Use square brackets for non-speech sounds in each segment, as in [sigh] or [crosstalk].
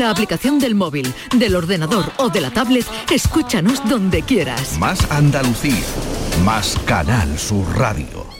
La aplicación del móvil, del ordenador o de la tablet, escúchanos donde quieras. Más Andalucía, más Canal Sur Radio.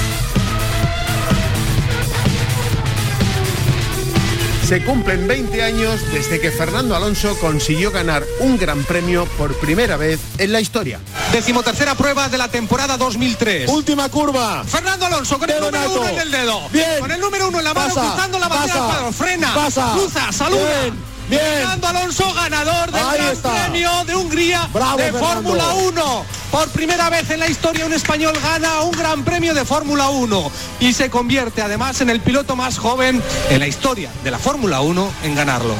Se cumplen 20 años desde que Fernando Alonso consiguió ganar un gran premio por primera vez en la historia. Decimotercera prueba de la temporada 2003. Última curva. Fernando Alonso con el número uno en el dedo. Bien. Con el número uno en la mano, Pasa, cruzando la bandera pasa, del cuadro. Frena. pasa. Cruza, saluda. Bien, bien. Fernando Alonso, ganador del Ahí Gran está. Premio de Hungría Bravo, de. Fórmula 1. Por primera vez en la historia un español gana un Gran Premio de Fórmula 1 y se convierte además en el piloto más joven en la historia de la Fórmula 1 en ganarlo.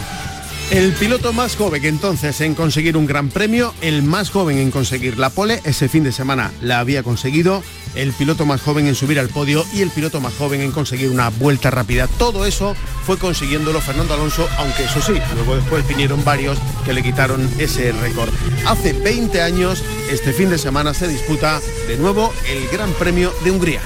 El piloto más joven entonces en conseguir un gran premio, el más joven en conseguir la pole, ese fin de semana la había conseguido, el piloto más joven en subir al podio y el piloto más joven en conseguir una vuelta rápida. Todo eso fue consiguiéndolo Fernando Alonso, aunque eso sí, luego después vinieron varios que le quitaron ese récord. Hace 20 años, este fin de semana se disputa de nuevo el Gran Premio de Hungría.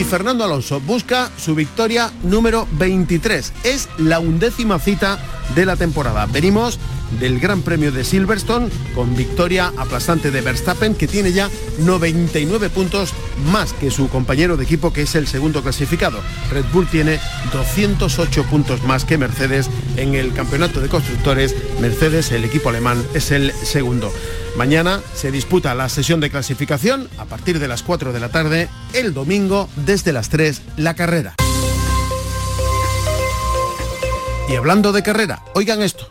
y Fernando Alonso busca su victoria número 23. Es la undécima cita de la temporada. Venimos del Gran Premio de Silverstone con victoria aplastante de Verstappen que tiene ya 99 puntos más que su compañero de equipo que es el segundo clasificado. Red Bull tiene 208 puntos más que Mercedes en el campeonato de constructores. Mercedes, el equipo alemán, es el segundo. Mañana se disputa la sesión de clasificación a partir de las 4 de la tarde, el domingo desde las 3 la carrera. Y hablando de carrera, oigan esto.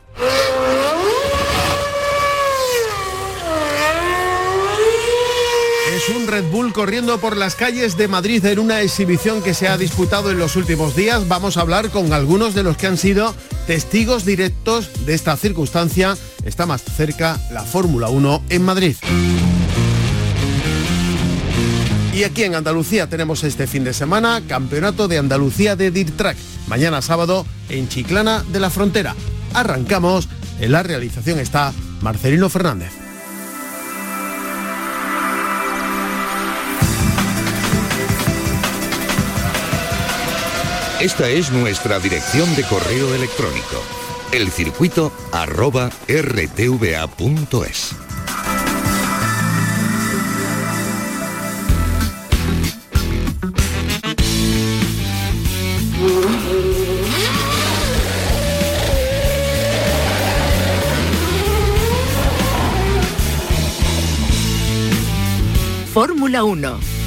Un Red Bull corriendo por las calles de Madrid en una exhibición que se ha disputado en los últimos días. Vamos a hablar con algunos de los que han sido testigos directos de esta circunstancia. Está más cerca la Fórmula 1 en Madrid. Y aquí en Andalucía tenemos este fin de semana Campeonato de Andalucía de Dirt Track. Mañana sábado en Chiclana de la Frontera. Arrancamos. En la realización está Marcelino Fernández. Esta es nuestra dirección de correo electrónico. elcircuito arroba rtva.es. Fórmula 1.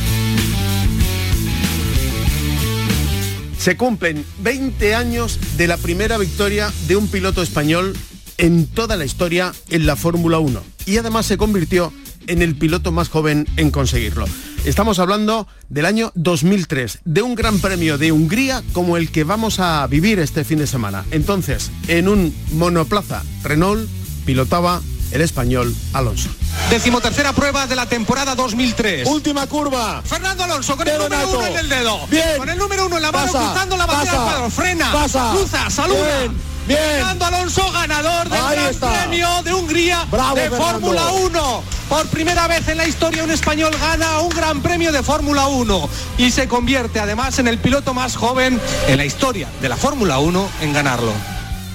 Se cumplen 20 años de la primera victoria de un piloto español en toda la historia en la Fórmula 1 y además se convirtió en el piloto más joven en conseguirlo. Estamos hablando del año 2003, de un gran premio de Hungría como el que vamos a vivir este fin de semana. Entonces, en un monoplaza Renault pilotaba el español Alonso. Decimotercera prueba de la temporada 2003. Última curva. Fernando Alonso con el Dedo número uno en el dedo. Bien. Con el número uno en la mano, Pasa, cruzando la bandera pasa, cuadro. Frena. pasa. Cruza, saluda. Bien, bien. Fernando Alonso, ganador del Ahí Gran está. Premio de Hungría Bravo, de. Fórmula 1. Por primera vez en la historia un español gana un Gran Premio de Fórmula 1 y se convierte además en el piloto más joven en la historia de la Fórmula 1 en ganarlo.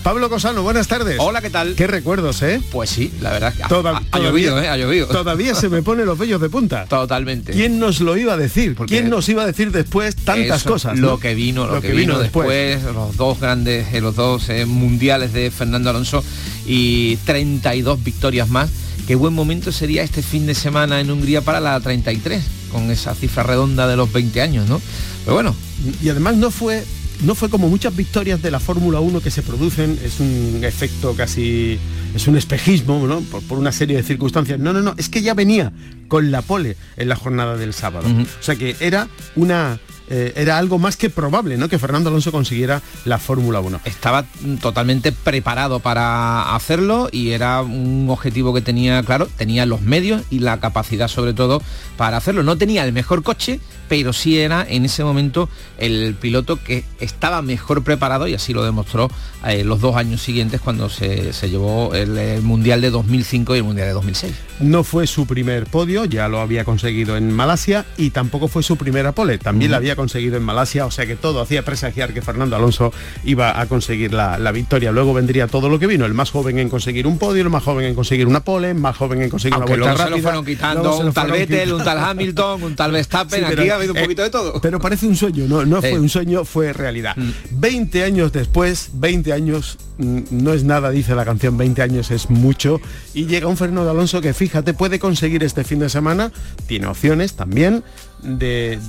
Pablo Cosano, buenas tardes. Hola, ¿qué tal? Qué recuerdos, ¿eh? Pues sí, la verdad. que ha- Toda- ha, llovido, ¿eh? Ha llovido. Todavía se me ponen los vellos de punta. Totalmente. ¿Quién nos lo iba a decir? Porque- ¿Quién nos iba a decir después tantas Eso, cosas? Lo no? que vino, lo, que, vino, después. los dos grandes, eh, los dos eh, mundiales de Fernando Alonso y 32 victorias más. Qué buen momento sería este fin de semana en Hungría para la 33, con esa cifra redonda de los 20 años, ¿no? Pero bueno, Y además no fue no fue como muchas victorias de la Fórmula 1 que se producen, es un efecto casi, es un espejismo, ¿no? Por, por una serie de circunstancias. No, no, no, es que ya venía con la pole en la jornada del sábado. O sea que era una eh, era algo más que probable, ¿no? Que Fernando Alonso consiguiera la Fórmula 1. Estaba totalmente preparado para hacerlo y era un objetivo que tenía, claro, tenía los medios y la capacidad sobre todo para hacerlo. No tenía el mejor coche, pero sí era en ese momento el piloto que estaba mejor preparado y así lo demostró eh, los dos años siguientes cuando se, llevó el, Mundial de 2005 y el Mundial de 2006. No fue su primer podio, ya lo había conseguido en Malasia y tampoco fue su primera pole, también la había conseguido en Malasia, o sea que todo hacía presagiar que Fernando Alonso iba a conseguir la, victoria. Luego vendría todo lo que vino, el más joven en conseguir un podio, el más joven en conseguir una pole, el más joven en conseguir una vuelta rápida. Se lo fueron quitando un tal Vettel, un tal Hamilton, un tal [laughs] Verstappen, aquí habido un poquito de todo. Pero parece un sueño, no, no fue un sueño, fue realidad. 20 mm. años después, 20 años mm, no es nada, dice la canción, 20 años es mucho, y llega un Fernando Alonso que fíjate, puede conseguir este fin de semana, tiene opciones también de,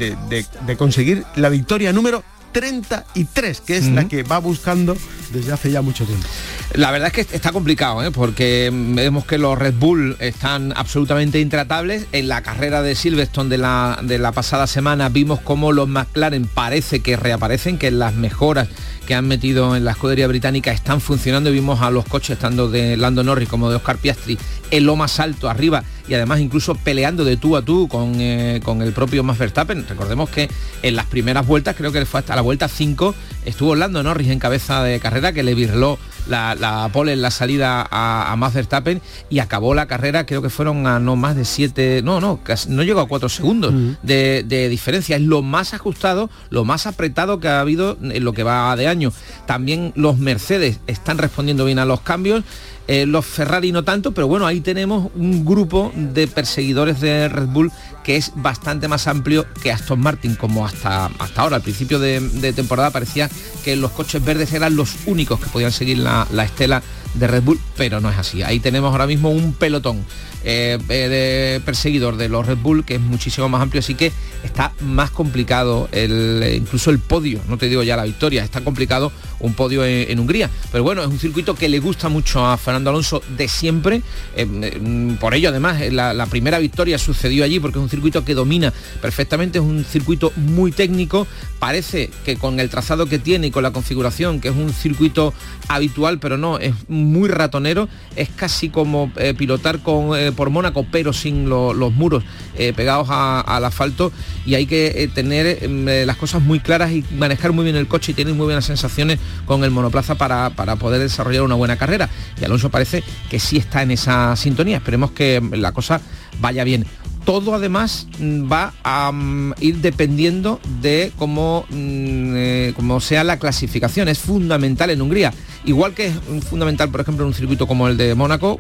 de conseguir la victoria número 33, que es la que va buscando desde hace ya mucho tiempo. La verdad es que está complicado, ¿eh? porque vemos que los Red Bull están absolutamente intratables. En la carrera de Silverstone de la, de la pasada semana vimos cómo los McLaren parece que reaparecen, que las mejoras que han metido en la escudería británica están funcionando. Vimos a los coches tanto de Lando Norris como de Oscar Piastri en lo más alto arriba y además incluso peleando de tú a tú con, eh, con el propio Max Verstappen. Recordemos que en las primeras vueltas, creo que fue hasta la vuelta 5, estuvo Lando Norris en cabeza de carrera que le virló la, la pole en la salida a, a Max Verstappen y acabó la carrera, creo que fueron a no más de 7, no, no, no llegó a 4 segundos de, de diferencia. Es lo más ajustado, lo más apretado que ha habido en lo que va de año. También los Mercedes están respondiendo bien a los cambios. Eh, los Ferrari no tanto, pero bueno, ahí tenemos un grupo de perseguidores de Red Bull que es bastante más amplio que Aston Martin, como hasta, hasta ahora, al principio de, temporada parecía que los coches verdes eran los únicos que podían seguir la, la estela de Red Bull, pero no es así. Ahí tenemos ahora mismo un pelotón eh, eh, de perseguidor de los Red Bull, que es muchísimo más amplio, así que está más complicado el, incluso el podio, no te digo ya la victoria, está complicado un podio en, Hungría. Pero bueno, es un circuito que le gusta mucho a Fernando Alonso de siempre, eh, por ello además la, primera victoria sucedió allí porque es un circuito que domina perfectamente, es un circuito muy técnico, parece que con el trazado que tiene y con la configuración, que es un circuito habitual, pero no, es muy ratonero, es casi como pilotar con por Mónaco, pero sin los muros eh, pegados al asfalto y hay que eh, tener em, eh, las cosas muy claras y manejar muy bien el coche y tener muy buenas sensaciones con el monoplaza para, para poder desarrollar una buena carrera. Y Alonso parece que sí está en esa sintonía. Esperemos que la cosa vaya bien todo además mm, va a mm, ir dependiendo de cómo, mm, cómo, sea la clasificación. Es fundamental en Hungría. Igual que es fundamental, por ejemplo, en un circuito como el de Mónaco,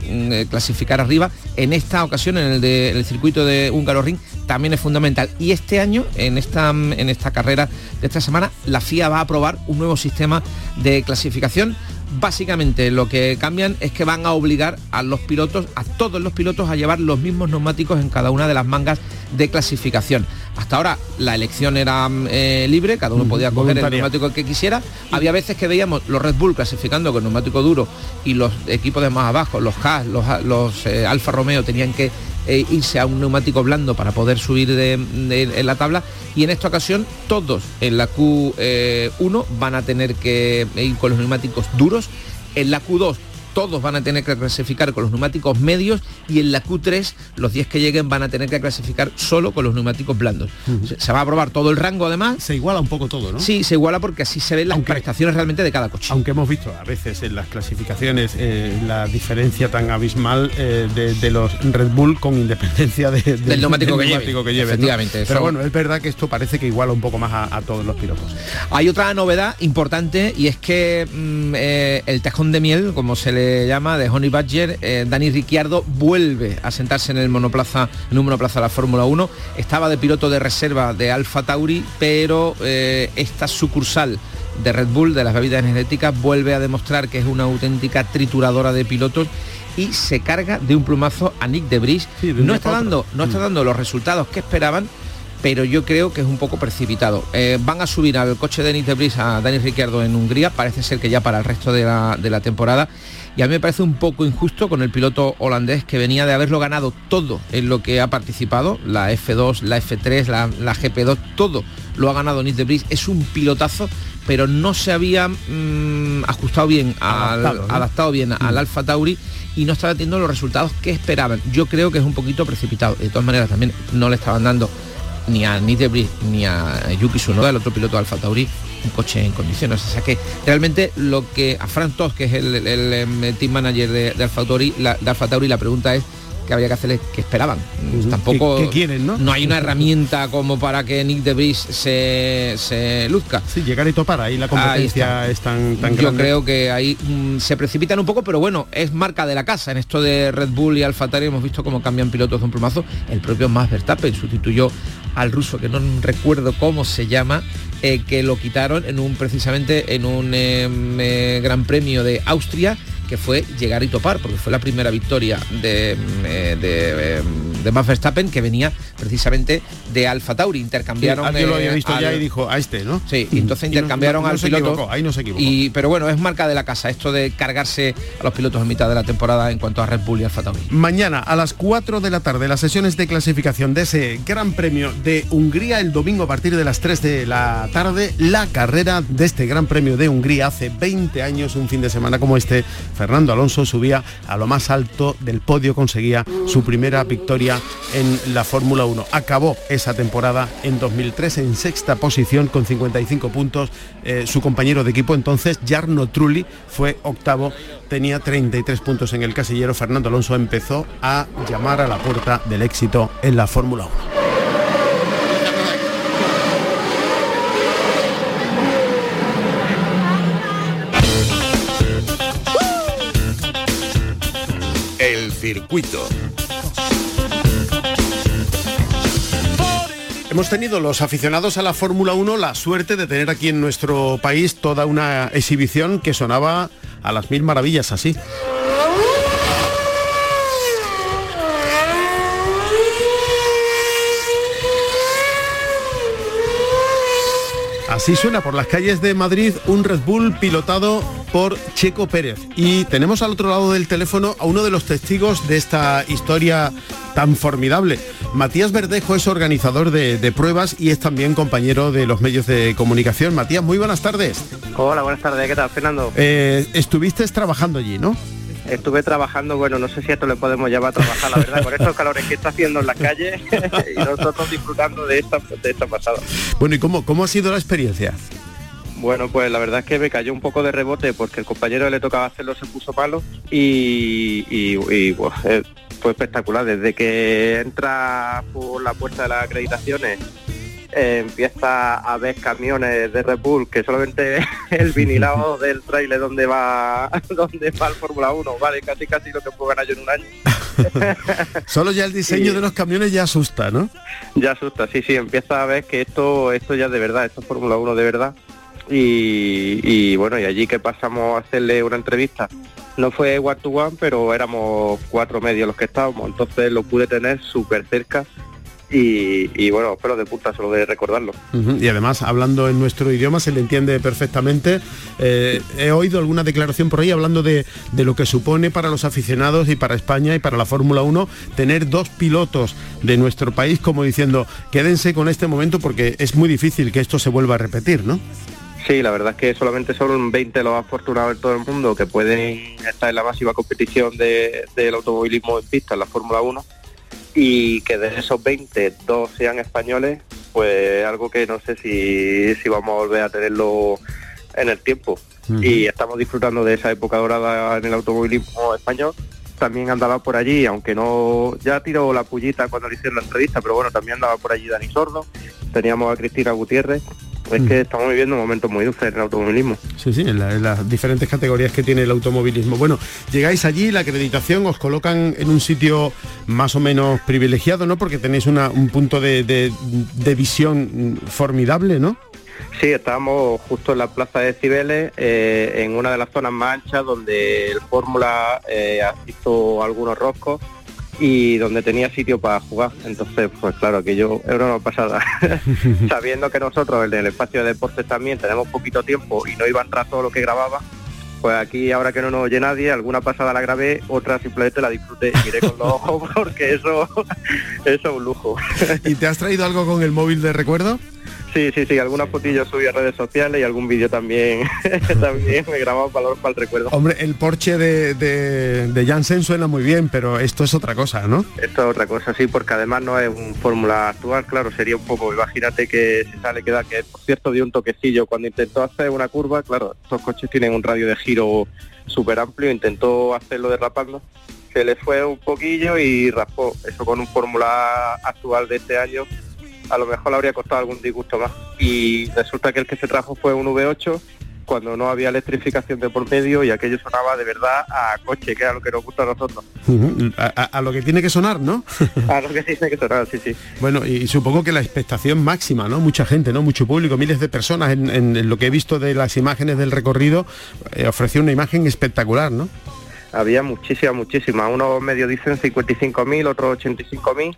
clasificar arriba, en esta ocasión, en el, de, circuito de Húngaro Ring, también es fundamental. Y este año, en esta, en esta carrera de esta semana, la FIA va a aprobar un nuevo sistema de clasificación básicamente lo que cambian es que van a obligar a los pilotos, a todos los pilotos, a llevar los mismos neumáticos en cada una de las mangas de clasificación. Hasta ahora la elección era eh, libre, cada uno podía coger el neumático que quisiera. Había veces que veíamos los Red Bull clasificando con neumático duro y los equipos de más abajo, los Haas, los, eh, Alfa Romeo tenían que eh, irse a un neumático blando para poder subir en la tabla y en esta ocasión todos en la Q1 van a tener que ir con los neumáticos duros, en la Q2 todos van a tener que clasificar con los neumáticos medios y en la Q3 los 10 que lleguen van a tener que clasificar solo con los neumáticos blandos. Se va a probar todo el rango además. Se iguala un poco todo, ¿no? Sí, se iguala porque así se ven las prestaciones realmente de cada coche. Aunque hemos visto a veces en las clasificaciones eh, la diferencia tan abismal eh, de, los Red Bull con independencia del neumático, que, lleve, Efectivamente. Pero bueno, es verdad que esto parece que iguala un poco más a, todos los pilotos. Hay otra novedad importante y es que mm, eh, el tejón de miel, como se le llama, de Honey Badger, eh, Dani Ricciardo vuelve a sentarse en el monoplaza, en un monoplaza de la Fórmula 1. Estaba de piloto de reserva de Alfa Tauri, pero eh, esta sucursal de Red Bull, de las bebidas energéticas, vuelve a demostrar que es una auténtica trituradora de pilotos y se carga de un plumazo a Nick de no, está dando, no está dando los resultados que esperaban, pero yo creo que es un poco precipitado. Eh, van a subir al coche de Nick de a Dani Ricciardo en Hungría, parece ser que ya para el resto de la, de la temporada Y a mí me parece un poco injusto con el piloto holandés que venía de haberlo ganado todo en lo que ha participado, la F2, la F3, la, GP2, todo lo ha ganado Nick de Vries. Es un pilotazo pero no se había mm, ajustado bien, adaptado, bien al mm. Alfa Tauri y no estaba teniendo los resultados que esperaban. Yo creo que es un poquito precipitado. De todas maneras, también no le estaban dando ni a Nidebris ni a Yuki Tsunoda, el otro piloto de Alfa Tauri, un coche en condiciones. O sea que realmente lo que a Frank Tost, que es el, em, team manager de, de Alfa Tauri, la, de Alfa Tauri, la pregunta es que habría que hacerles que esperaban. Tampoco quieren, ¿no? no hay una herramienta como para que Nick de se, se luzca. Sí, llegar y topar, ahí la competencia es tan, tan Yo creo que ahí mm, se precipitan un poco, pero bueno, es marca de la casa. En esto de Red Bull y Alfa Tauri hemos visto cómo cambian pilotos de un plumazo. El propio Max Verstappen sustituyó al ruso, que no recuerdo cómo se llama, eh, que lo quitaron en un precisamente en un em, eh, gran premio de Austria que fue llegar y topar, porque fue la primera victoria de, eh, de, de Max Verstappen que venía precisamente de Alfa Tauri. Intercambiaron. Sí, lo había visto ya y dijo a este, ¿no? Sí, entonces intercambiaron al piloto. ahí no se equivocó. Y, pero bueno, es marca de la casa esto de cargarse a los pilotos en mitad de la temporada en cuanto a Red Bull y Alfa Tauri. Mañana a las 4 de la tarde las sesiones de clasificación de ese Gran Premio de Hungría el domingo a partir de las 3 de la tarde la carrera de este Gran Premio de Hungría hace 20 años un fin de semana como este Fernando Alonso subía a lo más alto del podio, conseguía su primera victoria en la Fórmula 1. Acabó esa temporada en 2003 en sexta posición con 55 puntos. Eh, su compañero de equipo entonces, Jarno Trulli, fue octavo, tenía 33 puntos en el casillero. Fernando Alonso empezó a llamar a la puerta del éxito en la Fórmula 1. circuito. Hemos tenido los aficionados a la Fórmula 1 la suerte de tener aquí en nuestro país toda una exhibición que sonaba a las mil maravillas así. Así suena por las calles de Madrid un Red Bull pilotado por Checo Pérez. Y tenemos al otro lado del teléfono a uno de los testigos de esta historia tan formidable. Matías Verdejo es organizador de, pruebas y es también compañero de los medios de comunicación. Matías, muy buenas tardes. Hola, buenas tardes. ¿Qué tal, Fernando? Eh, estuviste trabajando allí, ¿no? estuve trabajando, bueno, no sé si esto le podemos llevar a trabajar, la verdad, con estos calores que está haciendo en las calles [laughs] y nosotros disfrutando de esta, de esta pasada. Bueno, ¿y cómo, cómo ha sido la experiencia? Bueno, pues la verdad es que me cayó un poco de rebote porque el compañero le tocaba hacerlo se puso malo y, y, pues, fue espectacular. Desde que entra por la puerta de las acreditaciones eh, empieza a ver camiones de Red Bull que solamente [laughs] el vinilado [laughs] del trailer donde va [laughs] donde va el Fórmula 1 vale casi casi lo que puedo ganar yo en un año. Solo ya el diseño de los camiones ya asusta no ya asusta sí sí empieza a ver que esto esto ya de verdad esto es Fórmula 1 de verdad y, bueno y allí que pasamos a hacerle una entrevista no fue one to one pero éramos cuatro medios los que estábamos entonces lo pude tener súper cerca y, bueno, pero de puta solo de recordarlo. Y además, hablando en nuestro idioma, se le entiende perfectamente. Eh, he oído alguna declaración por ahí hablando de, lo que supone para los aficionados y para España y para la Fórmula 1 tener dos pilotos de nuestro país como diciendo, quédense con este momento porque es muy difícil que esto se vuelva a repetir, ¿no? Sí, la verdad es que solamente son 20 los afortunados en todo el mundo que pueden estar en la máxima competición del automovilismo en pista, en la Fórmula 1 y que de esos 20, dos sean españoles, pues algo que no sé si, si vamos a volver a tenerlo en el tiempo. Y estamos disfrutando de esa época dorada en el automovilismo español. También andaba por allí, aunque no, ya tiró la pullita cuando le hicieron la entrevista, pero bueno, también andaba por allí Dani Sordo, teníamos a Cristina Gutiérrez es que estamos viviendo momentos muy dulces en el automovilismo. Sí, sí, en, las diferentes categorías que tiene el automovilismo. Bueno, llegáis allí, la acreditación os colocan en un sitio más o menos privilegiado, ¿no? Porque tenéis un punto de, visión formidable, ¿no? Sí, estábamos justo en la plaza de Cibeles, eh, en una de las zonas más anchas donde el Fórmula eh, ha visto algunos roscos y donde tenía sitio para jugar. Entonces, pues claro, que yo era una pasada. [laughs] [laughs] Sabiendo que nosotros en el espacio de deportes también tenemos poquito tiempo y no iba a entrar todo lo que grababa, Pues aquí, ahora que no nos oye nadie, alguna pasada la grabé, otra simplemente la disfruté y miré con los ojos [laughs] porque eso, eso es un lujo. ¿Y te has traído algo con el móvil de recuerdo? Sí, sí, sí, algunas fotillos subí a redes sociales y algún vídeo también [laughs] también me grababa para, para el recuerdo. Hombre, el Porsche de, de, de Janssen suena muy bien, pero esto es otra cosa, ¿no? Esto es otra cosa, sí, porque además no es un fórmula actual, claro, sería un poco, imagínate que se sale que da, que por cierto dio un toquecillo cuando intentó hacer una curva, claro, estos coches tienen un radio de giro súper amplio, intentó hacerlo derrapando, se le fue un poquillo y raspó, eso con un fórmula actual de este año a lo mejor le habría costado algún disgusto más. Y resulta que el que se trajo fue un V8 cuando no había electrificación de por medio y aquello sonaba de verdad a coche, que era lo que nos gusta a nosotros. a, a, a, lo que tiene que sonar, ¿no? [laughs] a lo que tiene que sonar, sí, sí. Bueno, y, supongo que la expectación máxima, ¿no? Mucha gente, ¿no? Mucho público, miles de personas en, en lo que he visto de las imágenes del recorrido, eh, ofreció una imagen espectacular, ¿no? Había muchísimas, muchísimas. Unos medios dicen 55.000, otros 85.000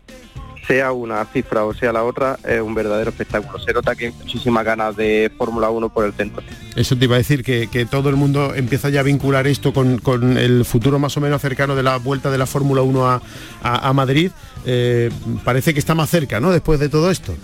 sea una cifra o sea la otra, es un verdadero espectáculo. Se nota que hay muchísimas ganas de Fórmula 1 por el centro. Eso te iba a decir, que, que todo el mundo empieza ya a vincular esto con, con, el futuro más o menos cercano de la vuelta de la Fórmula 1 a, a, a Madrid. Eh, parece que está más cerca, ¿no? Después de todo esto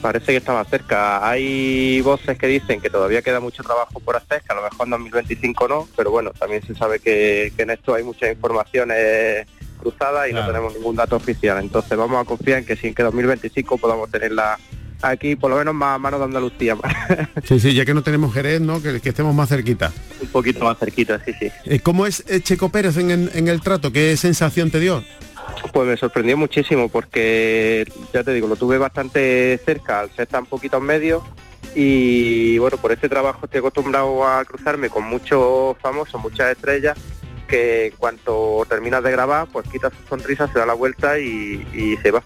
parece que está más cerca. Hay voces que dicen que todavía queda mucho trabajo por hacer, que a lo mejor en 2025 no, pero bueno, también se sabe que, que en esto hay muchas informaciones cruzadas y claro. no tenemos ningún dato oficial. Entonces vamos a confiar en que en que 2025 podamos tenerla aquí, por lo menos más a mano de Andalucía. [laughs] sí, sí, ya que no tenemos Jerez, ¿no? Que, que, estemos más cerquita. Un poquito más cerquita, sí, sí. ¿Cómo es Checo Pérez en, en, en el trato? ¿Qué sensación te dio? Pues me sorprendió muchísimo porque, ya te digo, lo tuve bastante cerca al ser tan poquito en medio y bueno, por este trabajo estoy acostumbrado a cruzarme con muchos famosos, muchas estrellas que en cuanto terminas de grabar, pues quita su sonrisa, se da la vuelta y, se va.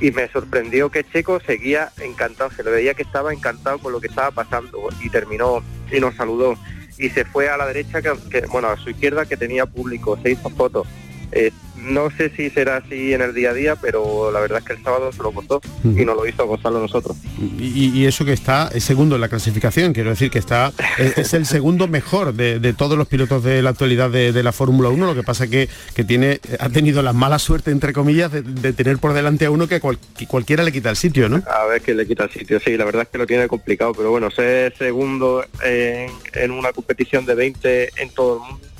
Y me sorprendió que Checo seguía encantado, se le veía que estaba encantado con lo que estaba pasando y terminó y nos saludó. Y se fue a la derecha, que, que bueno, a su izquierda que tenía público, se hizo fotos. Eh, no sé si será así en el día a día, pero la verdad es que el sábado se lo costó y nos lo hizo gozarlo nosotros. Y, y, eso que está es segundo en la clasificación, quiero decir que está es, es el segundo mejor de, de, todos los pilotos de la actualidad de, de la Fórmula 1, lo que pasa que, que tiene ha tenido la mala suerte, entre comillas, de, de tener por delante a uno que, cual, que, cualquiera le quita el sitio, ¿no? A ver que le quita el sitio, sí, la verdad es que lo tiene complicado, pero bueno, ser segundo en, en una competición de 20 en todo el mundo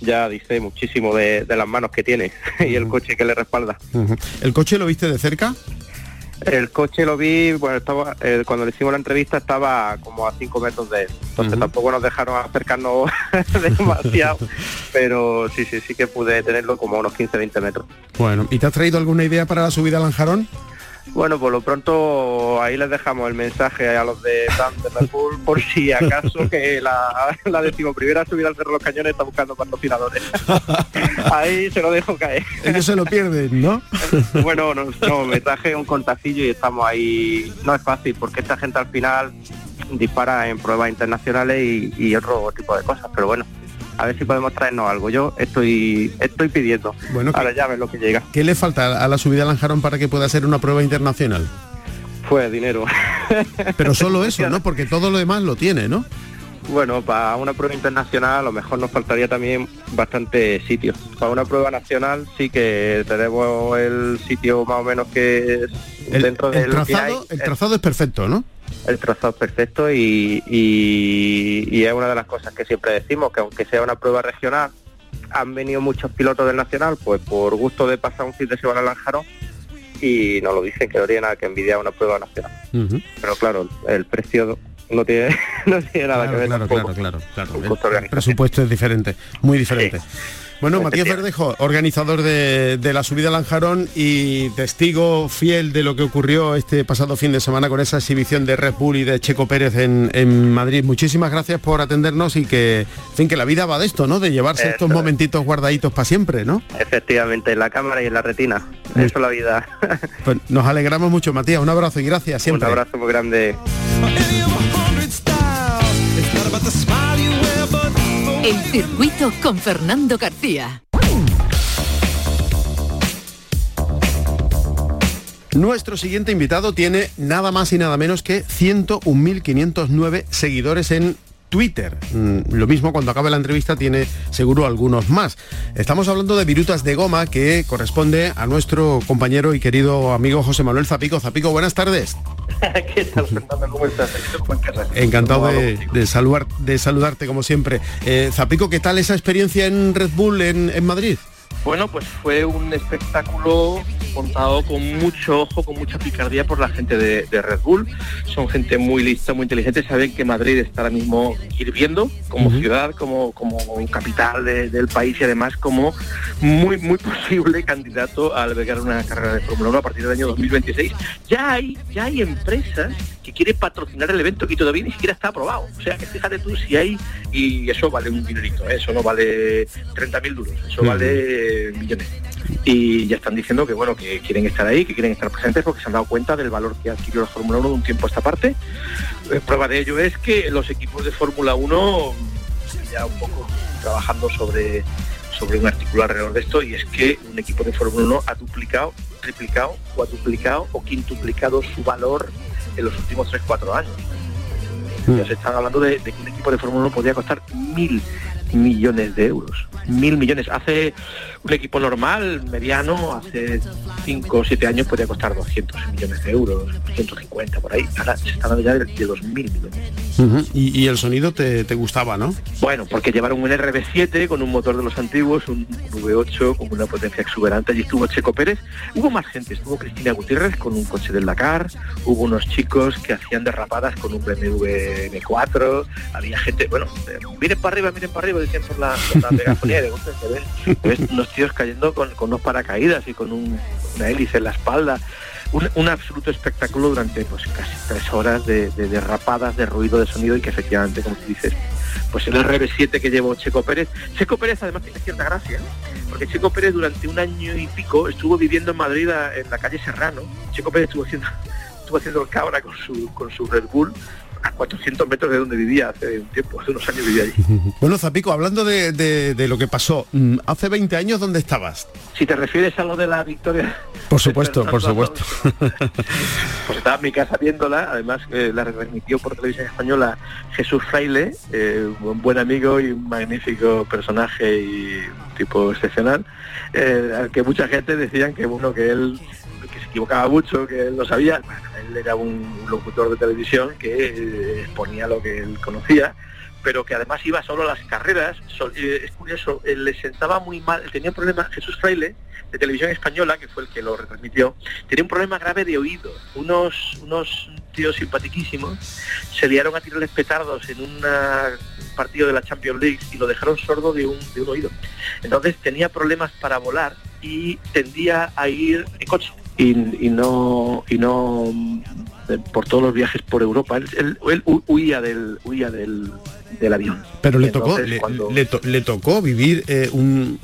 ya dice muchísimo de, de las manos que tiene [laughs] y el coche que le respalda. ¿El coche lo viste de cerca? El coche lo vi, bueno, estaba eh, cuando le hicimos la entrevista estaba como a 5 metros de él. Entonces uh -huh. tampoco nos dejaron acercarnos [laughs] demasiado, [laughs] pero sí, sí, sí que pude tenerlo como a unos 15-20 metros. Bueno, ¿y te has traído alguna idea para la subida al Lanjarón? Bueno, por lo pronto ahí les dejamos el mensaje a los de Bull por si acaso que la, la decimoprimera subida al Cerro Los Cañones está buscando patrocinadores. [laughs] ahí se lo dejo caer. Ellos se lo pierden, ¿no? [laughs] bueno, no, no, me traje un contacillo y estamos ahí. No es fácil porque esta gente al final dispara en pruebas internacionales y, y otro tipo de cosas, pero bueno, a ver si podemos traernos algo. Yo estoy estoy pidiendo. Bueno, ahora ya ves lo que llega. ¿Qué le falta a la subida al Lanjarón para que pueda ser una prueba internacional? Pues dinero. [laughs] Pero solo eso, ¿no? Porque todo lo demás lo tiene, ¿no? Bueno, para una prueba internacional a lo mejor nos faltaría también bastante sitio. Para una prueba nacional sí que tenemos el sitio más o menos que es el, dentro el del trazado, hay, el trazado es perfecto, ¿no? El trazado perfecto y, y, y, es una de las cosas que siempre decimos, que aunque sea una prueba regional, han venido muchos pilotos del Nacional, pues por gusto de pasar un fin de semana al Lanjarón y nos lo dicen que no tiene nada que envidiar una prueba nacional. Uh -huh. Pero claro, el precio no tiene, [laughs] no tiene nada claro, que ver claro, claro, claro, claro. El, el presupuesto es diferente, muy diferente. Sí. Bueno, Matías Verdejo, organizador de, de, la subida al Lanjarón y testigo fiel de lo que ocurrió este pasado fin de semana con esa exhibición de Red Bull y de Checo Pérez en, en Madrid. Muchísimas gracias por atendernos y que, en fin, que la vida va de esto, ¿no? De llevarse Eso estos momentitos guardaditos para siempre, ¿no? Efectivamente, en la cámara y en la retina. Eso es la vida. [laughs] Pues nos alegramos mucho, Matías. Un abrazo y gracias siempre. Un abrazo muy grande. El circuito con Fernando García. Nuestro siguiente invitado tiene nada más y nada menos que 101.509 seguidores en Twitter. Mm, lo mismo cuando acabe la entrevista tiene seguro algunos más. Estamos hablando de virutas de goma que corresponde a nuestro compañero y querido amigo José Manuel Zapico. Zapico, buenas tardes. [laughs] ¿Qué tal, Fernando? ¿Cómo estás? Encantado de, saludar, de saludarte como siempre. Eh, Zapico, ¿qué tal esa experiencia en Red Bull en, en Madrid? Bueno, pues fue un espectáculo montado con mucho ojo, con mucha picardía por la gente de, Red Bull. Son gente muy lista, muy inteligente, saben que Madrid está ahora mismo hirviendo como ciudad, como, como capital del país y además como muy, muy [laughs] posible candidato a albergar una carrera de Fórmula 1 a partir del año 2026. Ya hay, ya hay empresas que quieren patrocinar el evento y todavía ni siquiera está aprobado. O sea que fíjate tú si hay, y eso vale un dinerito, ¿eh? eso no vale 30 mil duros, eso vale millones. Y ya están diciendo que bueno, que quieren estar ahí, que quieren estar presentes porque se han dado cuenta del valor que adquirió la Fórmula 1 de un tiempo a esta parte. Eh, prueba de ello es que los equipos de Fórmula 1 ya un poco trabajando sobre sobre un artículo alrededor de esto y es que un equipo de Fórmula 1 ha duplicado, triplicado, cuadruplicado o quintuplicado su valor en los últimos 3-4 años. Mm. Ya se están hablando de, de, que un equipo de Fórmula 1 podría costar mil millones de euros. Mil millones. Hace un equipo normal, mediano, hace 5 o 7 años podría costar 200 millones de euros, 150 por ahí. Ahora se está dando ya de, de 2.000 millones. ¿Y, el sonido te, gustaba, no? Bueno, porque llevaron un RB7 con un motor de los antiguos, un V8 con una potencia exuberante. Allí estuvo Checo Pérez. Hubo más gente, estuvo Cristina Gutiérrez con un coche del Dakar, hubo unos chicos que hacían derrapadas con un BMW M4, había gente, bueno, eh, miren para arriba, miren para arriba, decían por la, [laughs] megafonía de se ven, unos cayendo con, unos paracaídas y con una hélice en la espalda. Un, absoluto espectáculo durante pues casi tres horas de, derrapadas, de ruido, de sonido y que efectivamente, como tú dices, pues el RB7 que llevó Checo Pérez. Checo Pérez además tiene cierta gracia, porque Checo Pérez durante un año y pico estuvo viviendo en Madrid en la calle Serrano. Checo Pérez estuvo haciendo [laughs] estuvo haciendo el cabra con su, con su Red Bull a 400 metros de donde vivía hace un tiempo, hace unos años vivía allí. [laughs] Bueno, Zapico, hablando de, lo que pasó, mm, hace 20 años, ¿dónde estabas? Si te refieres a lo de la victoria... Por supuesto, por supuesto. [laughs] Pues estaba en mi casa viéndola, además eh, la retransmitió por televisión española Jesús Fraile, eh, un buen amigo y un magnífico personaje y tipo excepcional, eh, al que mucha gente decían que bueno que él equivocaba mucho, que él no sabía. él era un locutor de televisión que eh, exponía lo que él conocía, pero que además iba solo a las carreras. Eh, es curioso, le sentaba muy mal, tenía un problema, Jesús Fraile, de televisión española, que fue el que lo retransmitió, tenía un problema grave de oído. Unos, unos tíos simpatiquísimos se liaron a tirarles petardos en un partido de la Champions League y lo dejaron sordo de un, de un oído. Entonces tenía problemas para volar y tendía a ir en coche y, no y no eh, por todos los viajes por Europa. Él, huía del huía del, avión. Pero le tocó, le, tocó vivir eh, un,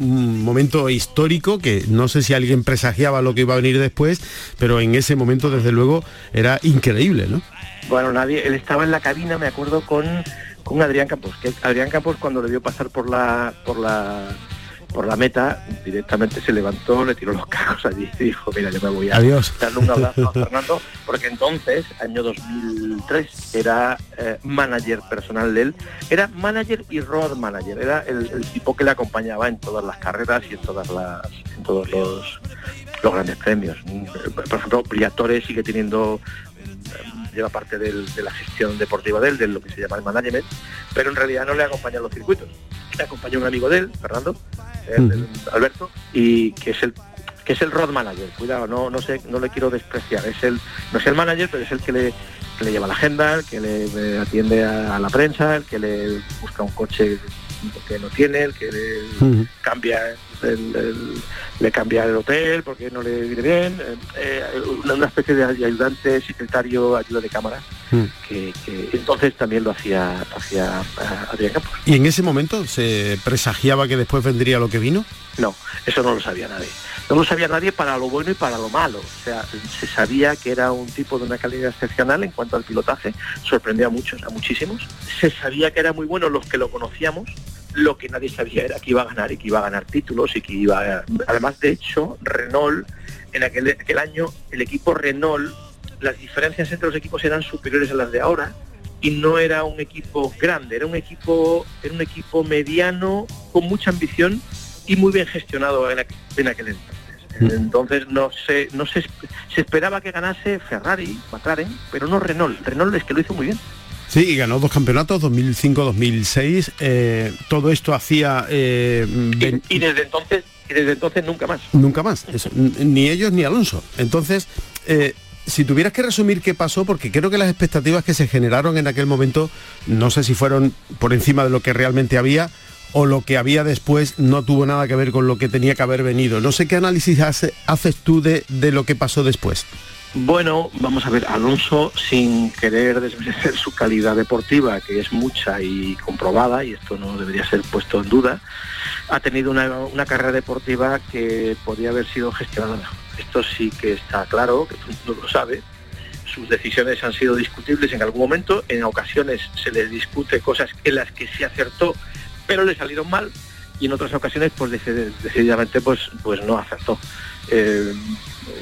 momento histórico que no sé si alguien presagiaba lo que iba a venir después, pero en ese momento desde luego era increíble, ¿no? Bueno, nadie, él estaba en la cabina, me acuerdo con, con Adrián Campos, que Adrián Campos cuando debió pasar por la por la por la meta, directamente se levantó, le tiró los cajos allí y dijo, mira, yo me voy a Adiós. darle un abrazo a Fernando, porque entonces, año 2003, era eh, manager personal de él, era manager y road manager, era el, tipo que le acompañaba en todas las carreras y en todas las, en todos los, los grandes premios. Por ejemplo, Briatore sigue teniendo lleva parte de la gestión deportiva de él, de lo que se llama el management, pero en realidad no le acompaña los circuitos. Le acompaña un amigo de él, Fernando, Alberto, y que es el que es el road manager, cuidado, no, no sé, no le quiero despreciar, es el, no es el manager, pero es el que le, le lleva la agenda, el que le, atiende a, la prensa, el que le busca un coche que no tiene, el que le cambia le cambia el hotel porque no le viene bien, eh, eh, una, especie de ayudante, secretario, ayuda de cámara, mm. que, entonces también lo hacía, hacía eh, Adrián Campos. ¿Y en ese momento se presagiaba que después vendría lo que vino? No, eso no lo sabía nadie. No lo sabía nadie para lo bueno y para lo malo. O sea, se sabía que era un tipo de una calidad excepcional en cuanto al pilotaje, sorprendía a muchos, a muchísimos. Se sabía que era muy bueno los que lo conocíamos, lo que nadie sabía era que iba a ganar y que iba a ganar títulos y que iba a... Además, de hecho, Renault, en aquel, aquel año, el equipo Renault, las diferencias entre los equipos eran superiores a las de ahora y no era un equipo grande, era un equipo, era un equipo mediano con mucha ambición y muy bien gestionado en, en aquel entonces. Mm. Entonces no se, no se, se esperaba que ganase Ferrari, McLaren, pero no Renault. Renault es que lo hizo muy bien. Sí, y ganó dos campeonatos, 2005-2006. Eh, todo esto hacía... Eh, y, desde entonces y desde entonces nunca más. Nunca más, ni ellos ni Alonso. Entonces, eh, si tuvieras que resumir qué pasó, porque creo que las expectativas que se generaron en aquel momento, no sé si fueron por encima de lo que realmente había, o lo que había después no tuvo nada que ver con lo que tenía que haber venido. No sé qué análisis haces tú de, de lo que pasó después. Bueno, vamos a ver, Alonso, sin querer desmerecer su calidad deportiva, que es mucha y comprobada, y esto no debería ser puesto en duda, ha tenido una, carrera deportiva que podría haber sido gestionada mejor. Esto sí que está claro, que todo mundo lo sabe. Sus decisiones han sido discutibles en algún momento, en ocasiones se les discute cosas en las que se acertó, pero le salieron mal, y en otras ocasiones, pues decididamente, pues, pues no acertó. Eh,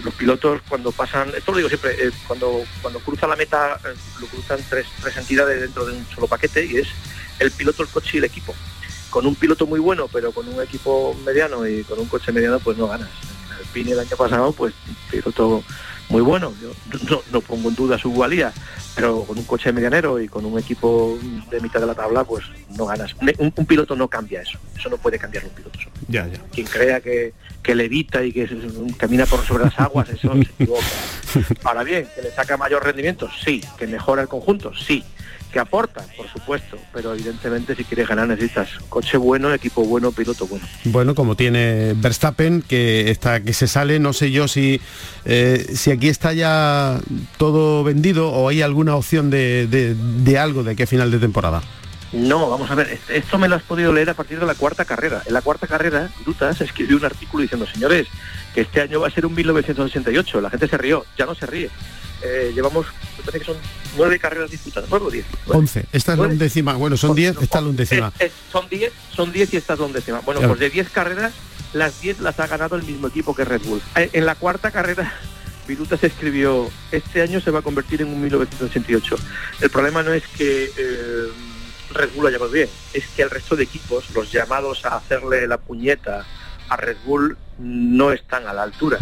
los pilotos cuando pasan, esto lo digo siempre, eh, cuando, cuando cruza la meta eh, lo cruzan tres, tres entidades dentro de un solo paquete y es el piloto, el coche y el equipo. Con un piloto muy bueno, pero con un equipo mediano y con un coche mediano, pues no ganas. En Alpine el año pasado, pues piloto muy bueno. Yo no, pongo en duda su valía, pero con un coche medianero y con un equipo de mitad de la tabla, pues no ganas. Un, piloto no cambia eso. Eso no puede cambiar un piloto solo. Ya, ya. Quien crea que, que levita y que camina por sobre las aguas, eso se [laughs] equivoca. Ahora bien, que le saca mayor rendimiento, sí. Que mejora el conjunto, sí que aporta, por supuesto, pero evidentemente si quieres ganar necesitas coche bueno, equipo bueno, piloto bueno. Bueno, como tiene Verstappen, que está que se sale, no sé yo si, eh, si aquí está ya todo vendido o hay alguna opción de, de, algo de qué final de temporada. No, vamos a ver, esto me lo has podido leer a partir de la cuarta carrera. En la cuarta carrera, Dutas escribió un artículo diciendo, señores, que este año va a ser un 1988. La gente se rió, ya no se ríe. Eh, llevamos, me parece que son nueve carreras disputadas, nueve o diez. Once, esta es la undécima, bueno, son diez, esta es la undécima. son diez, son diez y esta es la undécima. Bueno, pues de diez carreras, las diez las ha ganado el mismo equipo que Red Bull. Eh, en la cuarta carrera, [laughs] Viruta se escribió, este año se va a convertir en un 1988. El problema no es que... Eh, Red Bull lo llevado bien, es que el resto de equipos, los llamados a hacerle la puñeta a Red Bull, no están a la altura.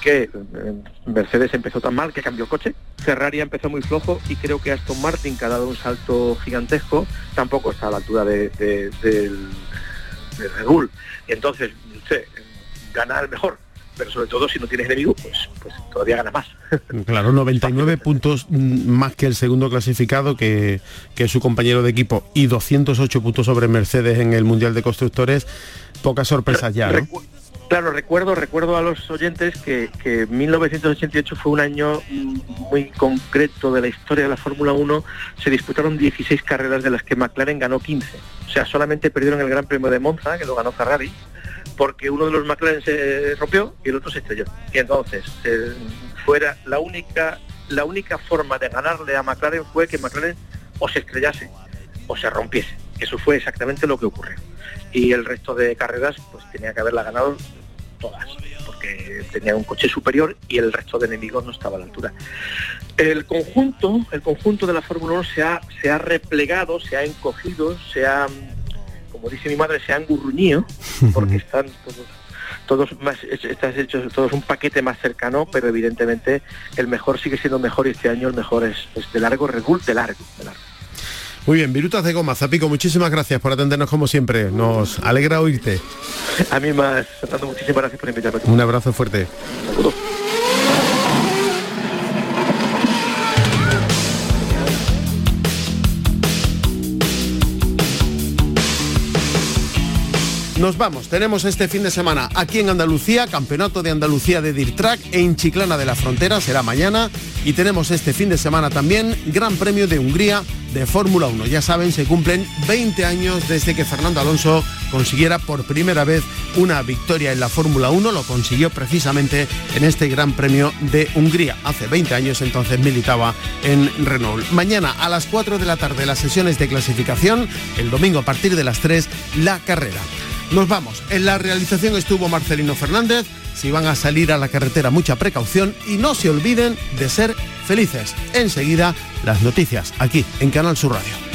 Que eh, Mercedes empezó tan mal que cambió coche, Ferrari empezó muy flojo y creo que Aston Martin, que ha dado un salto gigantesco, tampoco está a la altura de, Red Bull. Entonces, no sé, gana el mejor pero sobre todo si no tienes enemigo, pues, pues todavía gana más. [laughs] Claro, 99 puntos más que el segundo clasificado, que, que su compañero de equipo, y 208 puntos sobre Mercedes en el Mundial de Constructores, pocas sorpresas ya, ¿no? Claro, recuerdo, recuerdo a los oyentes que, que 1988 fue un año muy concreto de la historia de la Fórmula 1. Se disputaron 16 carreras de las que McLaren ganó 15. O sea, solamente perdieron el Gran Premio de Monza, que lo ganó Ferrari, porque uno de los McLaren se rompió y el otro se estrelló. Y entonces, eh, fuera la única, la única forma de ganarle a McLaren fue que McLaren o se estrellase o se rompiese. Eso fue exactamente lo que ocurrió. Y el resto de carreras, pues tenía que haberla ganado todas, porque tenía un coche superior y el resto de enemigos no estaba a la altura. El conjunto, el conjunto de la Fórmula 1 se ha, se ha replegado, se ha encogido, se ha como dice mi madre, se han gurruñido, [laughs] porque están todos todos más estás hecho todos un paquete más cercano, pero evidentemente el mejor sigue siendo mejor y este año el mejor es, de largo, de largo, de largo. Muy bien, Virutas de Goma, Zapico, muchísimas gracias por atendernos como siempre. Nos alegra oírte. A mí más, Fernando, muchísimas gracias por invitarme. Un abrazo fuerte. Nos vamos, tenemos este fin de semana aquí en Andalucía, Campeonato de Andalucía de Dirt Track en Chiclana de la Frontera, será mañana. Y tenemos este fin de semana también Gran Premio de Hungría de Fórmula 1. Ya saben, se cumplen 20 años desde que Fernando Alonso consiguiera por primera vez una victoria en la Fórmula 1. Lo consiguió precisamente en este Gran Premio de Hungría. Hace 20 años entonces militaba en Renault. Mañana a las 4 de la tarde las sesiones de clasificación. El domingo a partir de las 3 la carrera. Nos vamos. En la realización estuvo Marcelino Fernández. Si van a salir a la carretera, mucha precaución y no se olviden de ser felices. Enseguida, las noticias aquí en Canal Sur Radio.